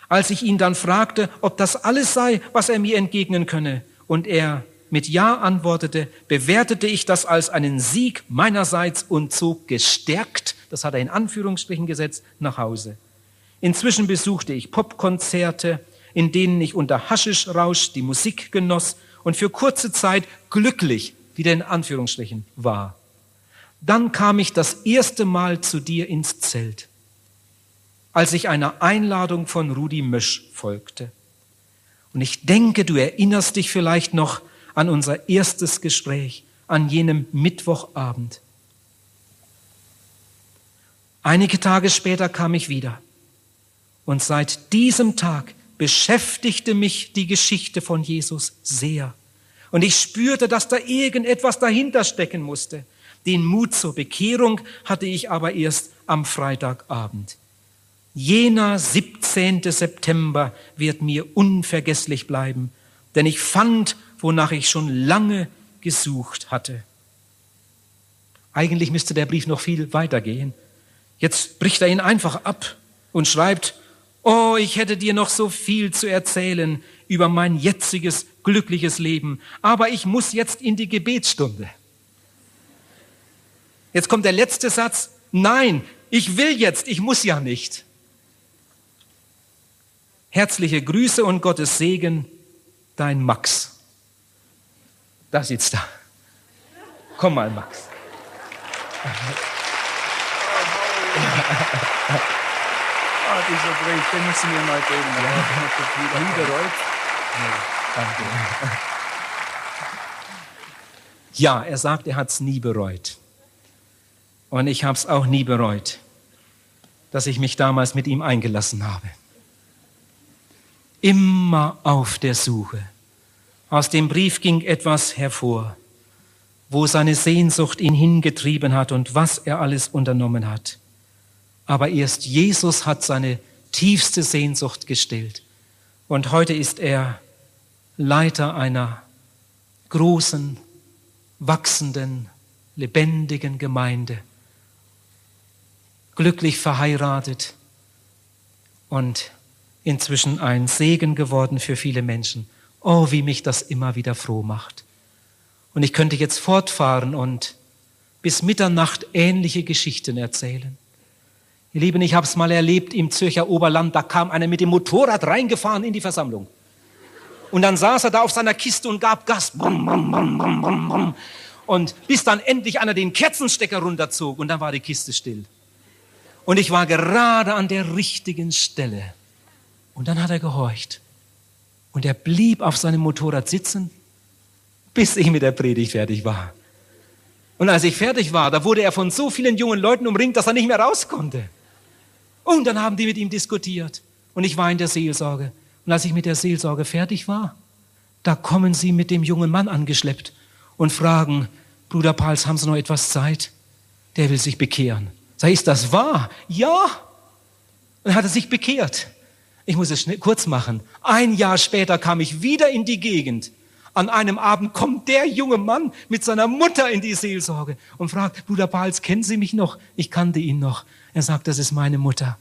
Speaker 1: Als ich ihn dann fragte, ob das alles sei, was er mir entgegnen könne, und er mit Ja antwortete, bewertete ich das als einen Sieg meinerseits und zog gestärkt, das hat er in Anführungsstrichen gesetzt, nach Hause. Inzwischen besuchte ich Popkonzerte, in denen ich unter Haschischrausch die Musik genoss und für kurze Zeit glücklich, wieder in Anführungsstrichen, war. Dann kam ich das erste Mal zu dir ins Zelt, als ich einer Einladung von Rudi Mösch folgte. Und ich denke, du erinnerst dich vielleicht noch an unser erstes Gespräch, an jenem Mittwochabend. Einige Tage später kam ich wieder. Und seit diesem Tag beschäftigte mich die Geschichte von Jesus sehr. Und ich spürte, dass da irgendetwas dahinter stecken musste. Den Mut zur Bekehrung hatte ich aber erst am Freitagabend. Jener 17. September wird mir unvergesslich bleiben, denn ich fand wonach ich schon lange gesucht hatte. Eigentlich müsste der Brief noch viel weitergehen. Jetzt bricht er ihn einfach ab und schreibt, Oh, ich hätte dir noch so viel zu erzählen über mein jetziges glückliches Leben, aber ich muss jetzt in die Gebetsstunde. Jetzt kommt der letzte Satz. Nein, ich will jetzt, ich muss ja nicht. Herzliche Grüße und Gottes Segen, dein Max. Da sitzt da. Komm mal, Max.
Speaker 2: Ah, dieser Brief, den müssen wir mal geben. Ja, nie bereut?
Speaker 1: Nee, danke. Ja, er sagt, er hat es nie bereut. Und ich habe es auch nie bereut, dass ich mich damals mit ihm eingelassen habe. Immer auf der Suche aus dem Brief ging etwas hervor, wo seine Sehnsucht ihn hingetrieben hat und was er alles unternommen hat. Aber erst Jesus hat seine tiefste Sehnsucht gestillt. Und heute ist er Leiter einer großen, wachsenden, lebendigen Gemeinde. Glücklich verheiratet und inzwischen ein Segen geworden für viele Menschen. Oh, wie mich das immer wieder froh macht. Und ich könnte jetzt fortfahren und bis Mitternacht ähnliche Geschichten erzählen. Ihr Lieben, ich habe es mal erlebt im Zürcher Oberland, da kam einer mit dem Motorrad reingefahren in die Versammlung. Und dann saß er da auf seiner Kiste und gab Gas. Und bis dann endlich einer den Kerzenstecker runterzog und dann war die Kiste still. Und ich war gerade an der richtigen Stelle. Und dann hat er gehorcht. Und er blieb auf seinem Motorrad sitzen, bis ich mit der Predigt fertig war. Und als ich fertig war, da wurde er von so vielen jungen Leuten umringt, dass er nicht mehr raus konnte. Und dann haben die mit ihm diskutiert. Und ich war in der Seelsorge. Und als ich mit der Seelsorge fertig war, da kommen sie mit dem jungen Mann angeschleppt und fragen, Bruder Pals, haben Sie noch etwas Zeit? Der will sich bekehren. Sag, ist das wahr? Ja. Und hat er sich bekehrt. Ich muss es kurz machen. Ein Jahr später kam ich wieder in die Gegend. An einem Abend kommt der junge Mann mit seiner Mutter in die Seelsorge und fragt, Bruder Pals, kennen Sie mich noch? Ich kannte ihn noch. Er sagt, das ist meine Mutter.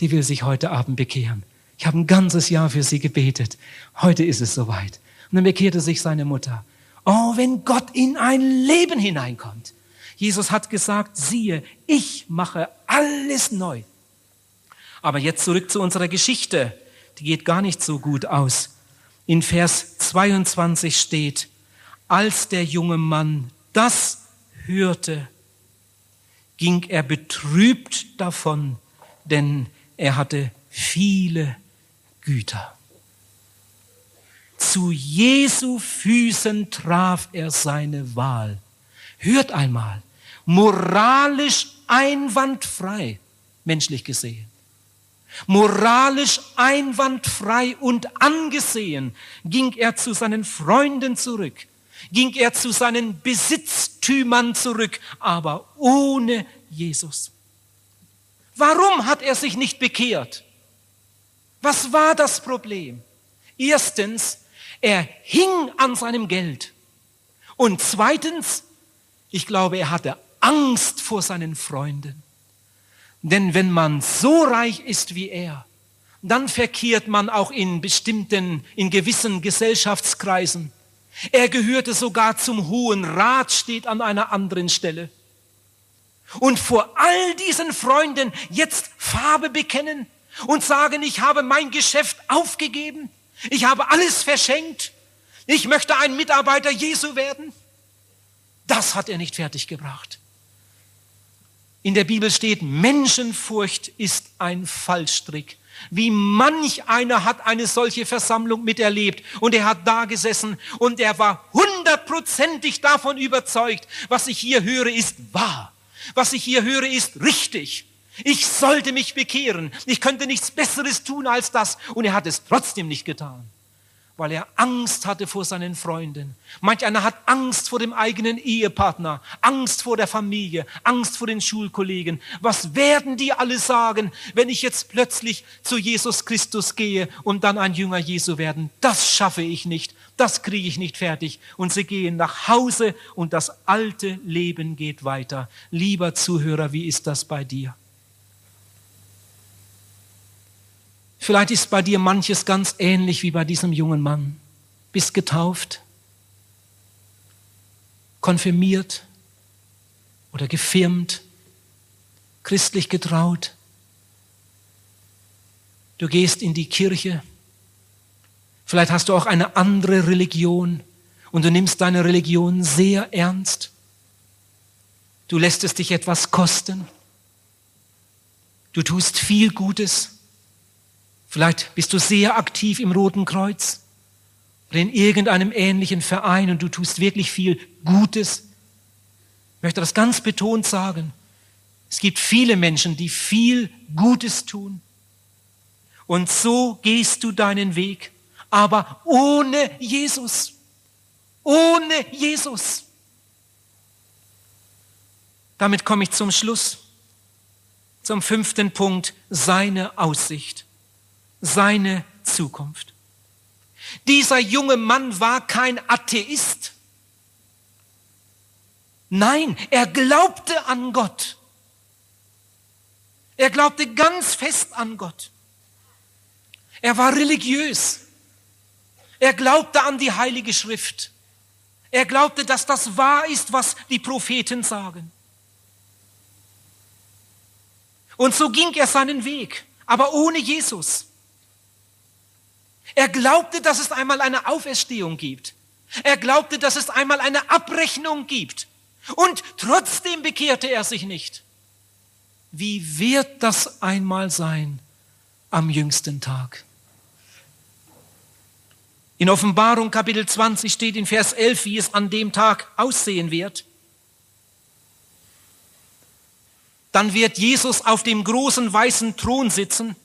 Speaker 1: Die will sich heute Abend bekehren. Ich habe ein ganzes Jahr für sie gebetet. Heute ist es soweit. Und dann bekehrte sich seine Mutter. Oh, wenn Gott in ein Leben hineinkommt. Jesus hat gesagt, siehe, ich mache alles neu. Aber jetzt zurück zu unserer Geschichte. Die geht gar nicht so gut aus. In Vers 22 steht, als der junge Mann das hörte, ging er betrübt davon, denn er hatte viele Güter. Zu Jesu Füßen traf er seine Wahl. hört einmal, moralisch einwandfrei, menschlich gesehen. Moralisch einwandfrei und angesehen ging er zu seinen Freunden zurück, ging er zu seinen Besitztümern zurück, aber ohne Jesus. Warum hat er sich nicht bekehrt? Was war das Problem? Erstens, er hing an seinem Geld. Und zweitens, ich glaube, er hatte Angst vor seinen Freunden. Denn wenn man so reich ist wie er, dann verkehrt man auch in bestimmten, in gewissen Gesellschaftskreisen. Er gehörte sogar zum Hohen Rat, steht an einer anderen Stelle. Und vor all diesen Freunden jetzt Farbe bekennen und sagen, ich habe mein Geschäft aufgegeben, ich habe alles verschenkt, ich möchte ein Mitarbeiter Jesu werden. Das hat er nicht fertiggebracht. In der Bibel steht, Menschenfurcht ist ein Fallstrick. Wie manch einer hat eine solche Versammlung miterlebt und er hat da gesessen und er war hundertprozentig davon überzeugt, was ich hier höre, ist wahr. Was ich hier höre, ist richtig. Ich sollte mich bekehren. Ich könnte nichts Besseres tun als das. Und er hat es trotzdem nicht getan weil er Angst hatte vor seinen Freunden. Manch einer hat Angst vor dem eigenen Ehepartner, Angst vor der Familie, Angst vor den Schulkollegen. Was werden die alle sagen, wenn ich jetzt plötzlich zu Jesus Christus gehe und dann ein Jünger Jesu werden? Das schaffe ich nicht, das kriege ich nicht fertig. Und sie gehen nach Hause und das alte Leben geht weiter. Lieber Zuhörer, wie ist das bei dir? Vielleicht ist bei dir manches ganz ähnlich wie bei diesem jungen Mann. Bist getauft, konfirmiert oder gefirmt, christlich getraut. Du gehst in die Kirche. Vielleicht hast du auch eine andere Religion und du nimmst deine Religion sehr ernst. Du lässt es dich etwas kosten. Du tust viel Gutes. Vielleicht bist du sehr aktiv im Roten Kreuz oder in irgendeinem ähnlichen Verein und du tust wirklich viel Gutes. Ich möchte das ganz betont sagen. Es gibt viele Menschen, die viel Gutes tun. Und so gehst du deinen Weg, aber ohne Jesus. Ohne Jesus. Damit komme ich zum Schluss, zum fünften Punkt, seine Aussicht seine Zukunft. Dieser junge Mann war kein Atheist. Nein, er glaubte an Gott. Er glaubte ganz fest an Gott. Er war religiös. Er glaubte an die Heilige Schrift. Er glaubte, dass das wahr ist, was die Propheten sagen. Und so ging er seinen Weg, aber ohne Jesus. Er glaubte, dass es einmal eine Auferstehung gibt. Er glaubte, dass es einmal eine Abrechnung gibt. Und trotzdem bekehrte er sich nicht. Wie wird das einmal sein am jüngsten Tag? In Offenbarung Kapitel 20 steht in Vers 11, wie es an dem Tag aussehen wird. Dann wird Jesus auf dem großen weißen Thron sitzen.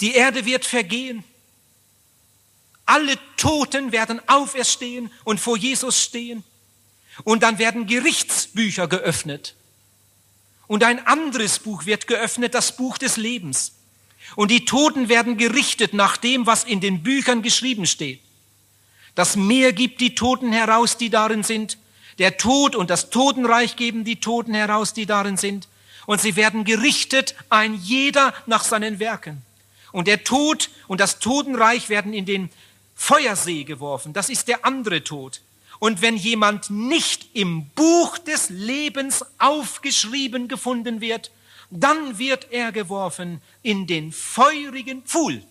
Speaker 1: Die Erde wird vergehen. Alle Toten werden auferstehen und vor Jesus stehen. Und dann werden Gerichtsbücher geöffnet. Und ein anderes Buch wird geöffnet, das Buch des Lebens. Und die Toten werden gerichtet nach dem, was in den Büchern geschrieben steht. Das Meer gibt die Toten heraus, die darin sind. Der Tod und das Totenreich geben die Toten heraus, die darin sind. Und sie werden gerichtet, ein jeder nach seinen Werken. Und der Tod und das Totenreich werden in den Feuersee geworfen. Das ist der andere Tod. Und wenn jemand nicht im Buch des Lebens aufgeschrieben gefunden wird, dann wird er geworfen in den feurigen Pfuhl.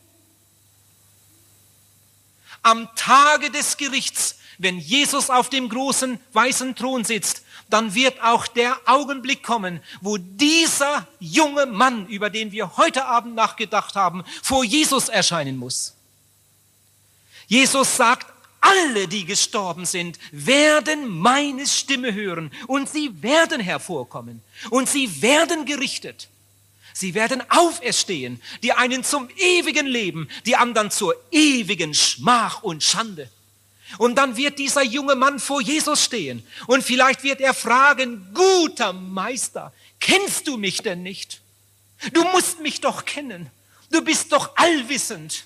Speaker 1: Am Tage des Gerichts, wenn Jesus auf dem großen weißen Thron sitzt, dann wird auch der Augenblick kommen, wo dieser junge Mann, über den wir heute Abend nachgedacht haben, vor Jesus erscheinen muss. Jesus sagt alle, die gestorben sind, werden meine Stimme hören und sie werden hervorkommen und sie werden gerichtet. Sie werden auferstehen, die einen zum ewigen Leben, die anderen zur ewigen Schmach und Schande. Und dann wird dieser junge Mann vor Jesus stehen und vielleicht wird er fragen, guter Meister, kennst du mich denn nicht? Du musst mich doch kennen. Du bist doch allwissend.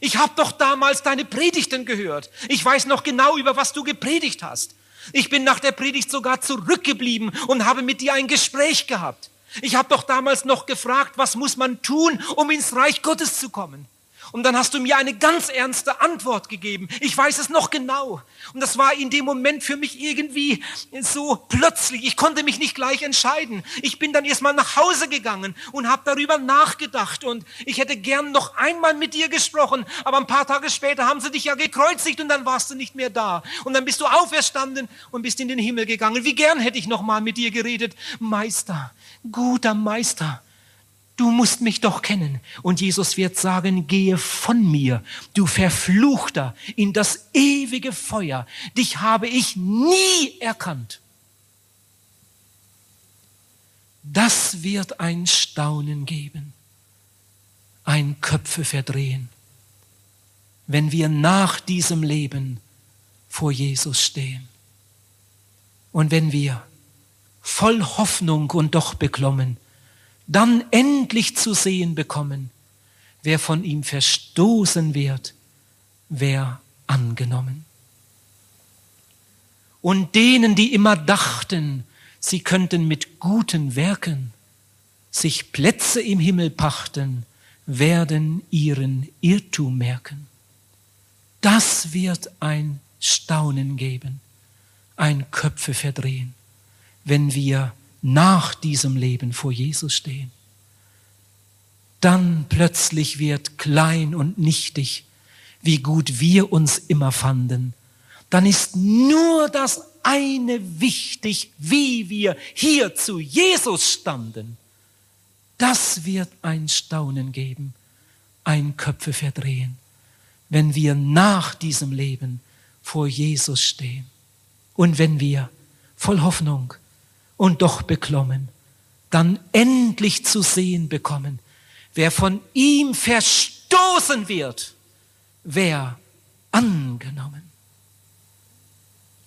Speaker 1: Ich habe doch damals deine Predigten gehört. Ich weiß noch genau, über was du gepredigt hast. Ich bin nach der Predigt sogar zurückgeblieben und habe mit dir ein Gespräch gehabt. Ich habe doch damals noch gefragt, was muss man tun, um ins Reich Gottes zu kommen? Und dann hast du mir eine ganz ernste Antwort gegeben. Ich weiß es noch genau. Und das war in dem Moment für mich irgendwie so plötzlich. Ich konnte mich nicht gleich entscheiden. Ich bin dann erstmal nach Hause gegangen und habe darüber nachgedacht. Und ich hätte gern noch einmal mit dir gesprochen. Aber ein paar Tage später haben sie dich ja gekreuzigt und dann warst du nicht mehr da. Und dann bist du auferstanden und bist in den Himmel gegangen. Wie gern hätte ich noch mal mit dir geredet. Meister, guter Meister. Du musst mich doch kennen. Und Jesus wird sagen, gehe von mir, du Verfluchter, in das ewige Feuer. Dich habe ich nie erkannt. Das wird ein Staunen geben, ein Köpfe verdrehen, wenn wir nach diesem Leben vor Jesus stehen. Und wenn wir voll Hoffnung und doch beklommen, dann endlich zu sehen bekommen, wer von ihm verstoßen wird, wer angenommen. Und denen, die immer dachten, sie könnten mit guten Werken sich Plätze im Himmel pachten, werden ihren Irrtum merken. Das wird ein Staunen geben, ein Köpfe verdrehen, wenn wir nach diesem Leben vor Jesus stehen. Dann plötzlich wird klein und nichtig, wie gut wir uns immer fanden. Dann ist nur das eine wichtig, wie wir hier zu Jesus standen. Das wird ein Staunen geben, ein Köpfe verdrehen, wenn wir nach diesem Leben vor Jesus stehen und wenn wir voll Hoffnung und doch beklommen, dann endlich zu sehen bekommen, wer von ihm verstoßen wird, wer angenommen.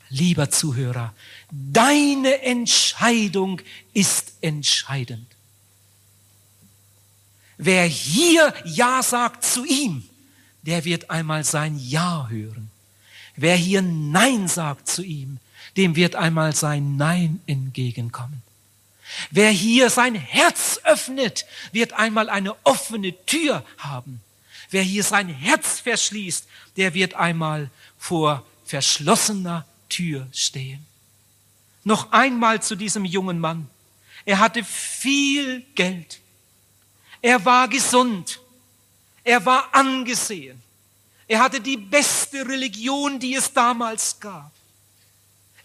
Speaker 1: Lieber Zuhörer, deine Entscheidung ist entscheidend. Wer hier Ja sagt zu ihm, der wird einmal sein Ja hören. Wer hier Nein sagt zu ihm, dem wird einmal sein Nein entgegenkommen. Wer hier sein Herz öffnet, wird einmal eine offene Tür haben. Wer hier sein Herz verschließt, der wird einmal vor verschlossener Tür stehen. Noch einmal zu diesem jungen Mann. Er hatte viel Geld. Er war gesund. Er war angesehen. Er hatte die beste Religion, die es damals gab.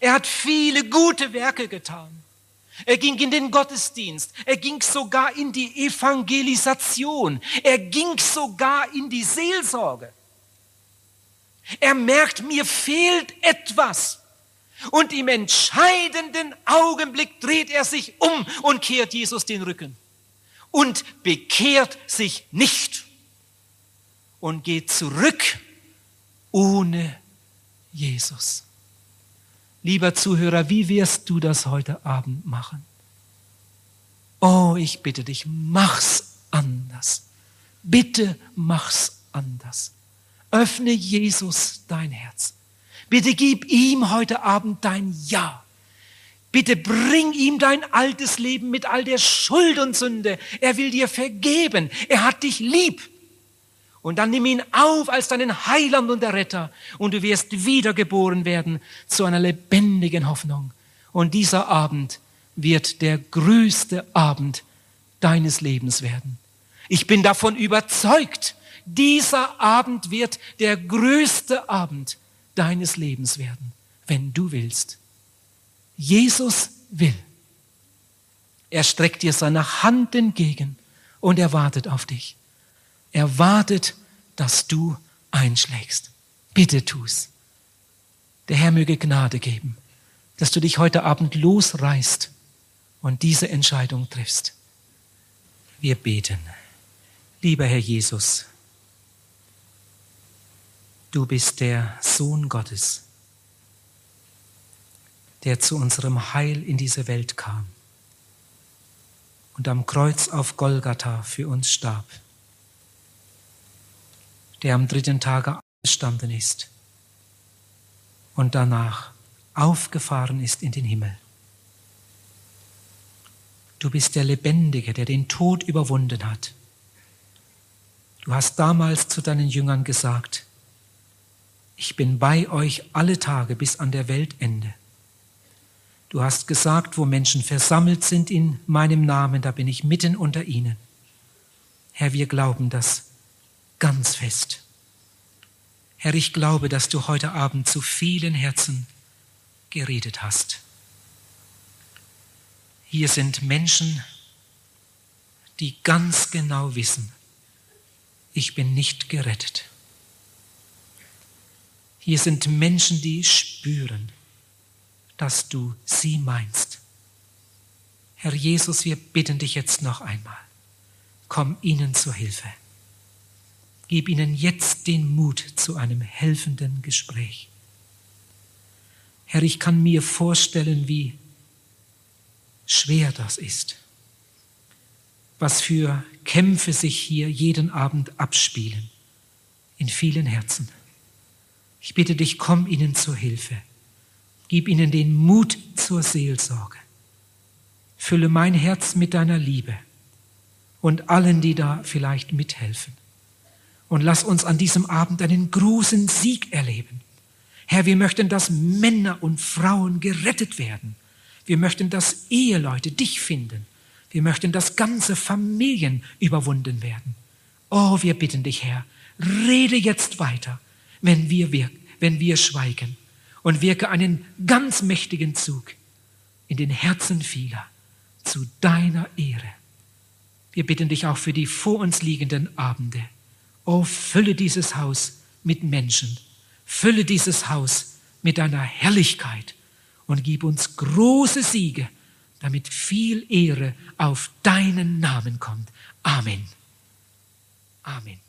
Speaker 1: Er hat viele gute Werke getan. Er ging in den Gottesdienst. Er ging sogar in die Evangelisation. Er ging sogar in die Seelsorge. Er merkt, mir fehlt etwas. Und im entscheidenden Augenblick dreht er sich um und kehrt Jesus den Rücken. Und bekehrt sich nicht. Und geht zurück ohne Jesus. Lieber Zuhörer, wie wirst du das heute Abend machen? Oh, ich bitte dich, mach's anders. Bitte mach's anders. Öffne Jesus dein Herz. Bitte gib ihm heute Abend dein Ja. Bitte bring ihm dein altes Leben mit all der Schuld und Sünde. Er will dir vergeben. Er hat dich lieb. Und dann nimm ihn auf als deinen Heiland und Erretter und du wirst wiedergeboren werden zu einer lebendigen Hoffnung. Und dieser Abend wird der größte Abend deines Lebens werden. Ich bin davon überzeugt, dieser Abend wird der größte Abend deines Lebens werden, wenn du willst. Jesus will. Er streckt dir seine Hand entgegen und er wartet auf dich. Er wartet, dass du einschlägst. Bitte tu's. Der Herr möge Gnade geben, dass du dich heute Abend losreißt und diese Entscheidung triffst. Wir beten. Lieber Herr Jesus, du bist der Sohn Gottes, der zu unserem Heil in diese Welt kam und am Kreuz auf Golgatha für uns starb, der am dritten Tage gestanden ist und danach aufgefahren ist in den Himmel. Du bist der Lebendige, der den Tod überwunden hat. Du hast damals zu deinen Jüngern gesagt, ich bin bei euch alle Tage bis an der Weltende. Du hast gesagt, wo Menschen versammelt sind in meinem Namen, da bin ich mitten unter ihnen. Herr, wir glauben das ganz fest. Herr, ich glaube, dass du heute Abend zu vielen Herzen geredet hast. Hier sind Menschen, die ganz genau wissen, ich bin nicht gerettet. Hier sind Menschen, die spüren, dass du sie meinst. Herr Jesus, wir bitten dich jetzt noch einmal, komm ihnen zur Hilfe. Gib ihnen jetzt den Mut zu einem helfenden Gespräch. Herr, ich kann mir vorstellen, wie schwer das ist, was für Kämpfe sich hier jeden Abend abspielen in vielen Herzen. Ich bitte dich, komm ihnen zur Hilfe. Gib ihnen den Mut zur Seelsorge. Fülle mein Herz mit deiner Liebe und allen, die da vielleicht mithelfen. Und lass uns an diesem Abend einen großen Sieg erleben. Herr, wir möchten, dass Männer und Frauen gerettet werden. Wir möchten, dass Eheleute dich finden. Wir möchten, dass ganze Familien überwunden werden. Oh, wir bitten dich, Herr, rede jetzt weiter, wenn wir, wirken, wenn wir schweigen und wirke einen ganz mächtigen Zug in den Herzen vieler zu deiner Ehre. Wir bitten dich auch für die vor uns liegenden Abende. Oh, fülle dieses Haus mit Menschen. Fülle dieses Haus mit deiner Herrlichkeit und gib uns große Siege, damit viel Ehre auf deinen Namen kommt. Amen. Amen.